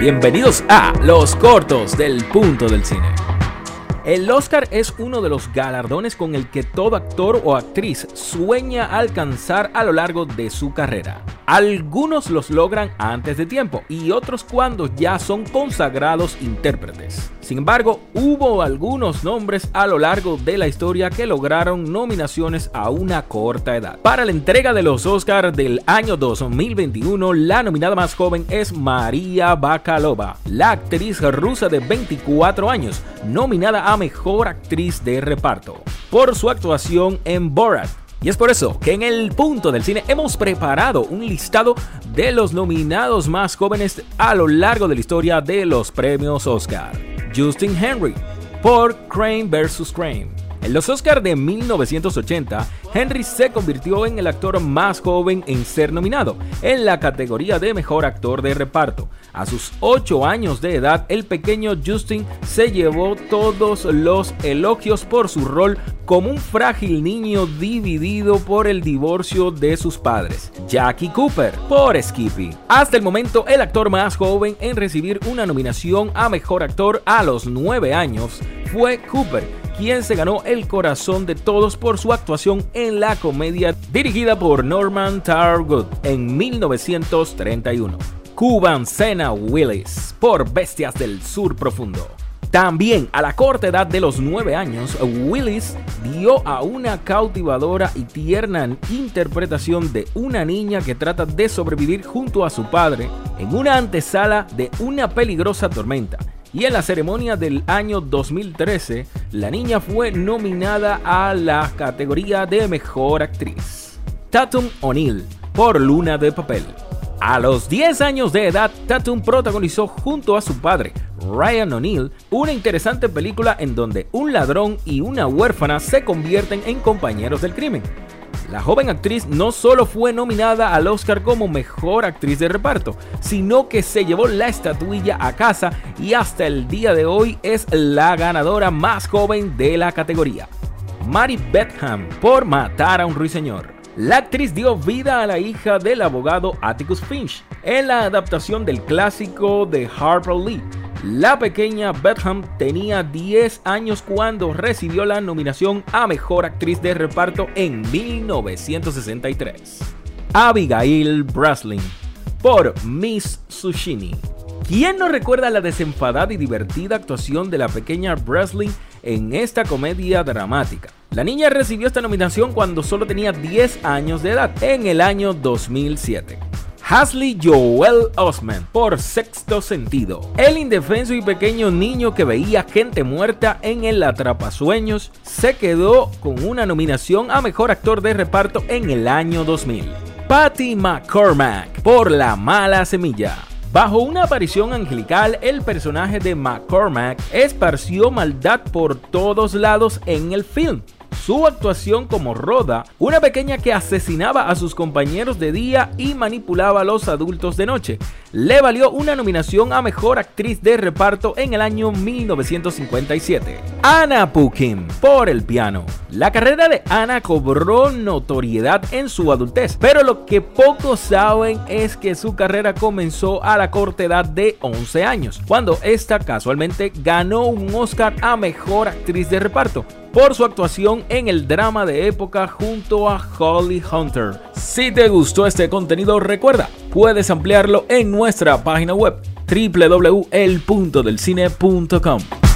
Bienvenidos a Los Cortos del Punto del Cine. El Oscar es uno de los galardones con el que todo actor o actriz sueña alcanzar a lo largo de su carrera. Algunos los logran antes de tiempo y otros cuando ya son consagrados intérpretes. Sin embargo, hubo algunos nombres a lo largo de la historia que lograron nominaciones a una corta edad. Para la entrega de los Oscars del año 2021, la nominada más joven es María Bakalova, la actriz rusa de 24 años, nominada a Mejor Actriz de Reparto, por su actuación en Borat, y es por eso que en el punto del cine hemos preparado un listado de los nominados más jóvenes a lo largo de la historia de los premios Oscar. Justin Henry por Crane vs. Crane. En los Oscars de 1980, Henry se convirtió en el actor más joven en ser nominado en la categoría de mejor actor de reparto. A sus 8 años de edad, el pequeño Justin se llevó todos los elogios por su rol como un frágil niño dividido por el divorcio de sus padres. Jackie Cooper por Skippy. Hasta el momento, el actor más joven en recibir una nominación a mejor actor a los 9 años fue Cooper quien se ganó el corazón de todos por su actuación en la comedia dirigida por Norman Targood en 1931. Cuban Sena Willis por Bestias del Sur Profundo. También a la corta edad de los 9 años, Willis dio a una cautivadora y tierna interpretación de una niña que trata de sobrevivir junto a su padre en una antesala de una peligrosa tormenta y en la ceremonia del año 2013, la niña fue nominada a la categoría de Mejor Actriz. Tatum O'Neill por Luna de Papel. A los 10 años de edad, Tatum protagonizó junto a su padre, Ryan O'Neill, una interesante película en donde un ladrón y una huérfana se convierten en compañeros del crimen. La joven actriz no solo fue nominada al Oscar como mejor actriz de reparto, sino que se llevó la estatuilla a casa y hasta el día de hoy es la ganadora más joven de la categoría. Mary Betham por Matar a un ruiseñor. La actriz dio vida a la hija del abogado Atticus Finch en la adaptación del clásico de Harper Lee la pequeña Betham tenía 10 años cuando recibió la nominación a Mejor Actriz de Reparto en 1963. Abigail Breslin por Miss Sushini. ¿Quién no recuerda la desenfadada y divertida actuación de la pequeña Breslin en esta comedia dramática? La niña recibió esta nominación cuando solo tenía 10 años de edad, en el año 2007. Hasley Joel Osman por Sexto Sentido. El indefenso y pequeño niño que veía gente muerta en el Atrapasueños se quedó con una nominación a Mejor Actor de Reparto en el año 2000. Patty McCormack por La Mala Semilla. Bajo una aparición angelical, el personaje de McCormack esparció maldad por todos lados en el film su actuación como Roda, una pequeña que asesinaba a sus compañeros de día y manipulaba a los adultos de noche. Le valió una nominación a Mejor Actriz de Reparto en el año 1957. Anna Pukin por el piano. La carrera de Anna cobró notoriedad en su adultez, pero lo que pocos saben es que su carrera comenzó a la corta edad de 11 años, cuando esta casualmente ganó un Oscar a Mejor Actriz de Reparto por su actuación en el drama de época junto a Holly Hunter. Si te gustó este contenido, recuerda, puedes ampliarlo en nuestra página web www.elpuntodelcine.com.